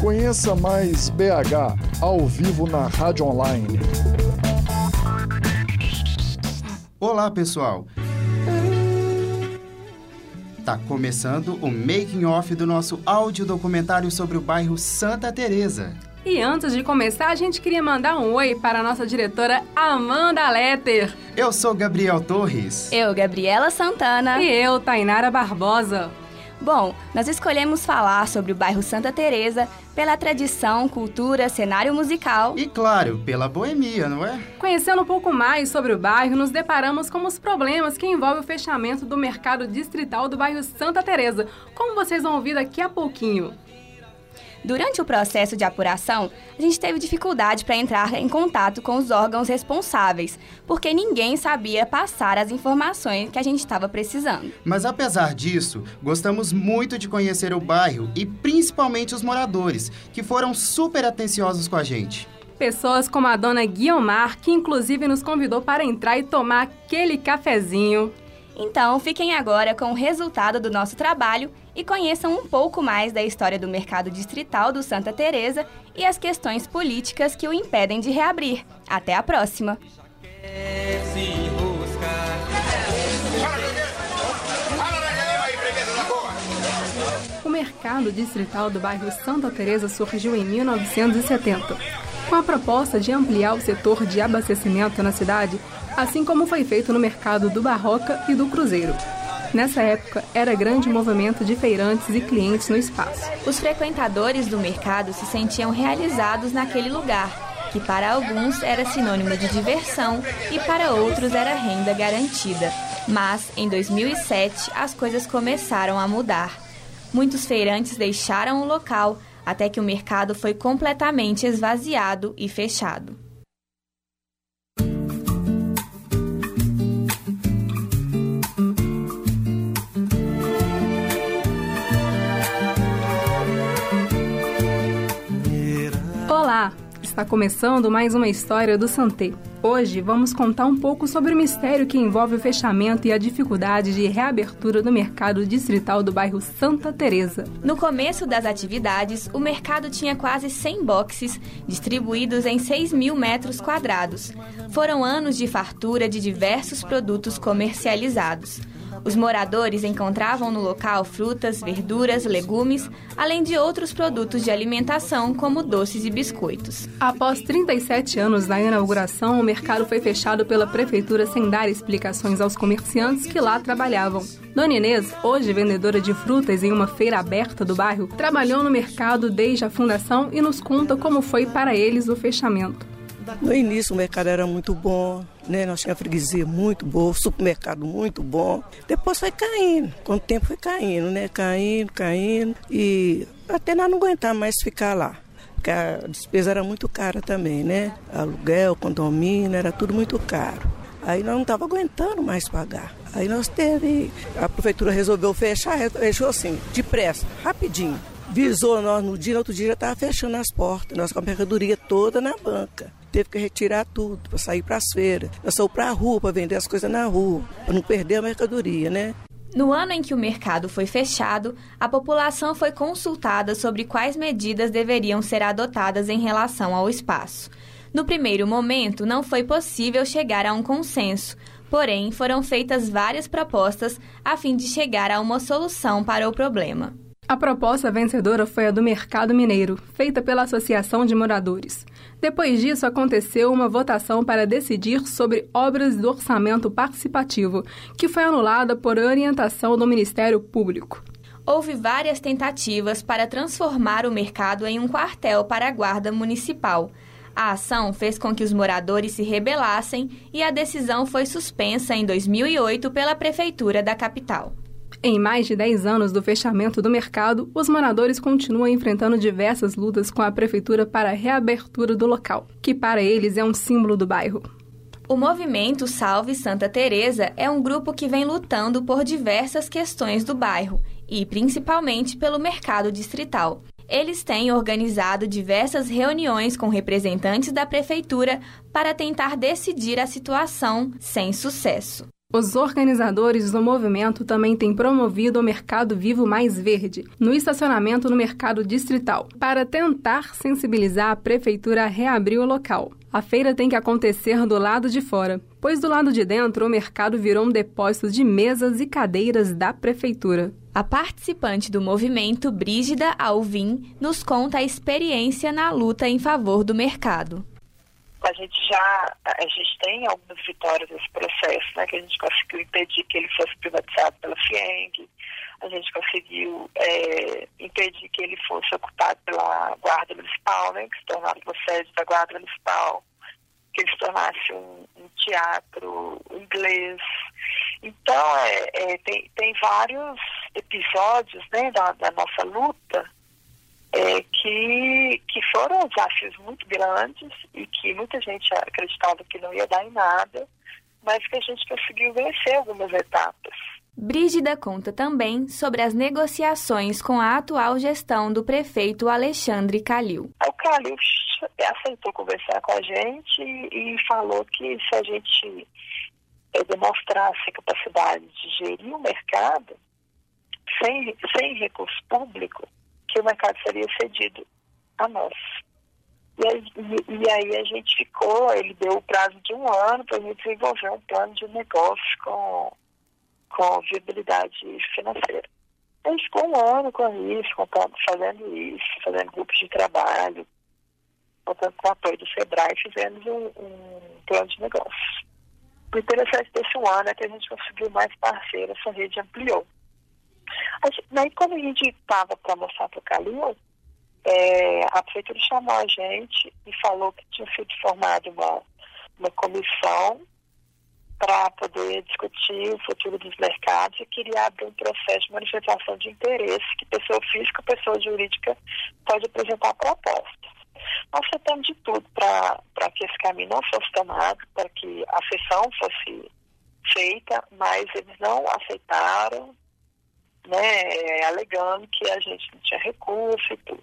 Conheça mais BH ao vivo na Rádio Online. Olá, pessoal. Tá começando o making off do nosso áudio documentário sobre o bairro Santa Teresa. E antes de começar, a gente queria mandar um oi para a nossa diretora Amanda Letter. Eu sou Gabriel Torres. Eu, Gabriela Santana. E eu, Tainara Barbosa. Bom, nós escolhemos falar sobre o bairro Santa Teresa pela tradição, cultura, cenário musical e, claro, pela boemia, não é? Conhecendo um pouco mais sobre o bairro, nos deparamos com os problemas que envolvem o fechamento do mercado distrital do bairro Santa Teresa, como vocês vão ouvir daqui a pouquinho. Durante o processo de apuração, a gente teve dificuldade para entrar em contato com os órgãos responsáveis, porque ninguém sabia passar as informações que a gente estava precisando. Mas apesar disso, gostamos muito de conhecer o bairro e principalmente os moradores, que foram super atenciosos com a gente. Pessoas como a dona Guiomar, que inclusive nos convidou para entrar e tomar aquele cafezinho. Então, fiquem agora com o resultado do nosso trabalho e conheçam um pouco mais da história do mercado distrital do Santa Teresa e as questões políticas que o impedem de reabrir. Até a próxima. O mercado distrital do bairro Santa Teresa surgiu em 1970, com a proposta de ampliar o setor de abastecimento na cidade, assim como foi feito no mercado do Barroca e do Cruzeiro. Nessa época, era grande movimento de feirantes e clientes no espaço. Os frequentadores do mercado se sentiam realizados naquele lugar, que para alguns era sinônimo de diversão e para outros era renda garantida. Mas, em 2007, as coisas começaram a mudar. Muitos feirantes deixaram o local até que o mercado foi completamente esvaziado e fechado. Olá! Está começando mais uma história do Santé. Hoje vamos contar um pouco sobre o mistério que envolve o fechamento e a dificuldade de reabertura do mercado distrital do bairro Santa Teresa. No começo das atividades, o mercado tinha quase 100 boxes distribuídos em 6 mil metros quadrados. Foram anos de fartura de diversos produtos comercializados. Os moradores encontravam no local frutas, verduras, legumes, além de outros produtos de alimentação, como doces e biscoitos. Após 37 anos da inauguração, o mercado foi fechado pela prefeitura sem dar explicações aos comerciantes que lá trabalhavam. Dona Inês, hoje vendedora de frutas em uma feira aberta do bairro, trabalhou no mercado desde a fundação e nos conta como foi para eles o fechamento. No início o mercado era muito bom, né? Nós tínhamos freguesia muito boa, supermercado muito bom. Depois foi caindo, com o tempo foi caindo, né? Caindo, caindo. E até nós não aguentar mais ficar lá. Porque a despesa era muito cara também, né? Aluguel, condomínio, era tudo muito caro. Aí nós não estava aguentando mais pagar. Aí nós teve. A prefeitura resolveu fechar, fechou assim, depressa, rapidinho. Visou nós no dia, no outro dia já estava fechando as portas, nós com a mercadoria toda na banca teve que retirar tudo para sair para as feiras. Nós saímos para a rua para vender as coisas na rua, para não perder a mercadoria, né? No ano em que o mercado foi fechado, a população foi consultada sobre quais medidas deveriam ser adotadas em relação ao espaço. No primeiro momento, não foi possível chegar a um consenso, porém, foram feitas várias propostas a fim de chegar a uma solução para o problema. A proposta vencedora foi a do Mercado Mineiro, feita pela Associação de Moradores. Depois disso, aconteceu uma votação para decidir sobre obras do orçamento participativo, que foi anulada por orientação do Ministério Público. Houve várias tentativas para transformar o mercado em um quartel para a Guarda Municipal. A ação fez com que os moradores se rebelassem e a decisão foi suspensa em 2008 pela Prefeitura da capital. Em mais de 10 anos do fechamento do mercado, os moradores continuam enfrentando diversas lutas com a prefeitura para a reabertura do local, que para eles é um símbolo do bairro. O movimento Salve Santa Teresa é um grupo que vem lutando por diversas questões do bairro e principalmente pelo mercado distrital. Eles têm organizado diversas reuniões com representantes da prefeitura para tentar decidir a situação sem sucesso. Os organizadores do movimento também têm promovido o Mercado Vivo Mais Verde, no estacionamento no Mercado Distrital, para tentar sensibilizar a prefeitura a reabrir o local. A feira tem que acontecer do lado de fora, pois do lado de dentro o mercado virou um depósito de mesas e cadeiras da prefeitura. A participante do movimento, Brígida Alvim, nos conta a experiência na luta em favor do mercado a gente já a gente tem algumas vitórias nesse processo, né? Que a gente conseguiu impedir que ele fosse privatizado pela FIENG, a gente conseguiu é, impedir que ele fosse ocupado pela Guarda Municipal, né? Que se tornasse uma sede da Guarda Municipal, que ele se tornasse um, um teatro inglês. Então, é, é, tem, tem vários episódios né, da, da nossa luta é, que, que foram desafios muito grandes e que muita gente acreditava que não ia dar em nada, mas que a gente conseguiu vencer algumas etapas. Brígida conta também sobre as negociações com a atual gestão do prefeito Alexandre Calil. O Calil aceitou conversar com a gente e falou que se a gente é, demonstrasse a capacidade de gerir o mercado sem, sem recurso público, que o mercado seria cedido a nós. E aí, e, e aí, a gente ficou, ele deu o prazo de um ano para a gente desenvolver um plano de negócio com, com viabilidade financeira. A gente ficou um ano com isso, contando, fazendo isso, fazendo grupos de trabalho, contando com o apoio do SEBRAE, fizemos um, um plano de negócio. O interessante desse ano é que a gente conseguiu mais parceiros, essa rede ampliou. Daí, quando a gente estava para mostrar para o Calil, é, a prefeitura chamou a gente e falou que tinha sido formada uma, uma comissão para poder discutir o futuro dos mercados e queria abrir um processo de manifestação de interesse que pessoa física e pessoa jurídica pode apresentar propostas. Nós tentamos de tudo para que esse caminho não fosse tomado, para que a sessão fosse feita, mas eles não aceitaram, né, alegando que a gente não tinha recurso e tudo.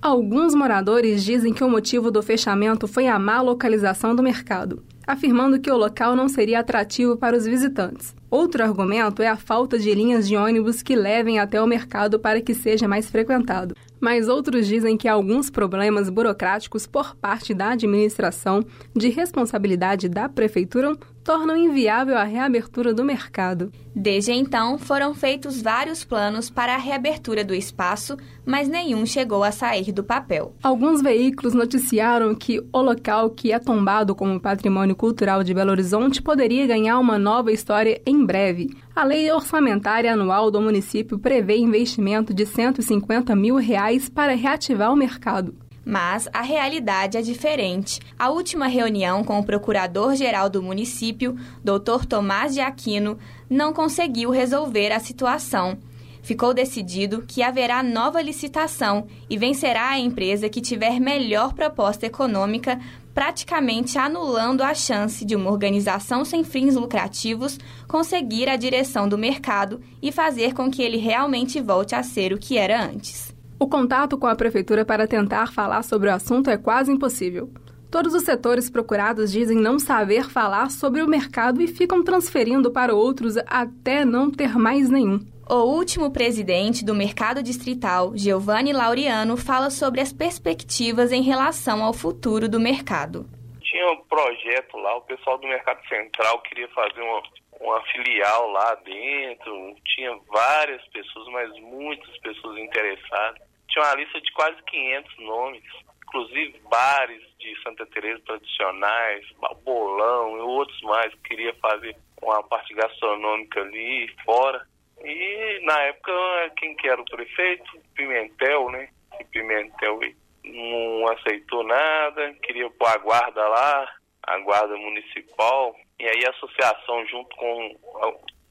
Alguns moradores dizem que o motivo do fechamento foi a má localização do mercado, afirmando que o local não seria atrativo para os visitantes. Outro argumento é a falta de linhas de ônibus que levem até o mercado para que seja mais frequentado. Mas outros dizem que alguns problemas burocráticos por parte da administração, de responsabilidade da prefeitura, tornam inviável a reabertura do mercado. Desde então, foram feitos vários planos para a reabertura do espaço, mas nenhum chegou a sair do papel. Alguns veículos noticiaram que o local que é tombado como patrimônio cultural de Belo Horizonte poderia ganhar uma nova história em breve. A lei orçamentária anual do município prevê investimento de 150 mil reais para reativar o mercado. Mas a realidade é diferente. A última reunião com o procurador-geral do município, Dr. Tomás de Aquino, não conseguiu resolver a situação. Ficou decidido que haverá nova licitação e vencerá a empresa que tiver melhor proposta econômica, praticamente anulando a chance de uma organização sem fins lucrativos conseguir a direção do mercado e fazer com que ele realmente volte a ser o que era antes. O contato com a prefeitura para tentar falar sobre o assunto é quase impossível. Todos os setores procurados dizem não saber falar sobre o mercado e ficam transferindo para outros até não ter mais nenhum. O último presidente do Mercado Distrital, Giovanni Laureano, fala sobre as perspectivas em relação ao futuro do mercado. Tinha um projeto lá, o pessoal do Mercado Central queria fazer uma, uma filial lá dentro, tinha várias pessoas, mas muitas pessoas interessadas tinha uma lista de quase 500 nomes, inclusive bares de Santa Teresa tradicionais, Bolão e outros mais que queria fazer uma parte gastronômica ali fora. E na época quem que era o prefeito? Pimentel, né? E Pimentel não aceitou nada, queria pôr a guarda lá, a guarda municipal, e aí a associação junto com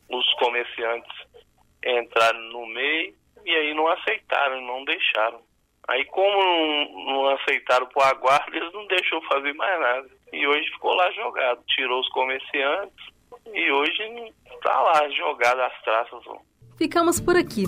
os comerciantes entraram no meio e aí não aceitaram, não deixaram. Aí como não, não aceitaram por aguardo, eles não deixou fazer mais nada. E hoje ficou lá jogado. Tirou os comerciantes e hoje está lá jogado as traças. Ficamos por aqui,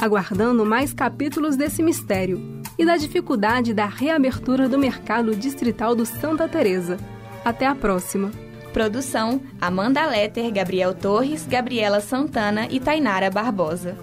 aguardando mais capítulos desse mistério e da dificuldade da reabertura do mercado distrital do Santa Teresa. Até a próxima. Produção: Amanda Letter, Gabriel Torres, Gabriela Santana e Tainara Barbosa.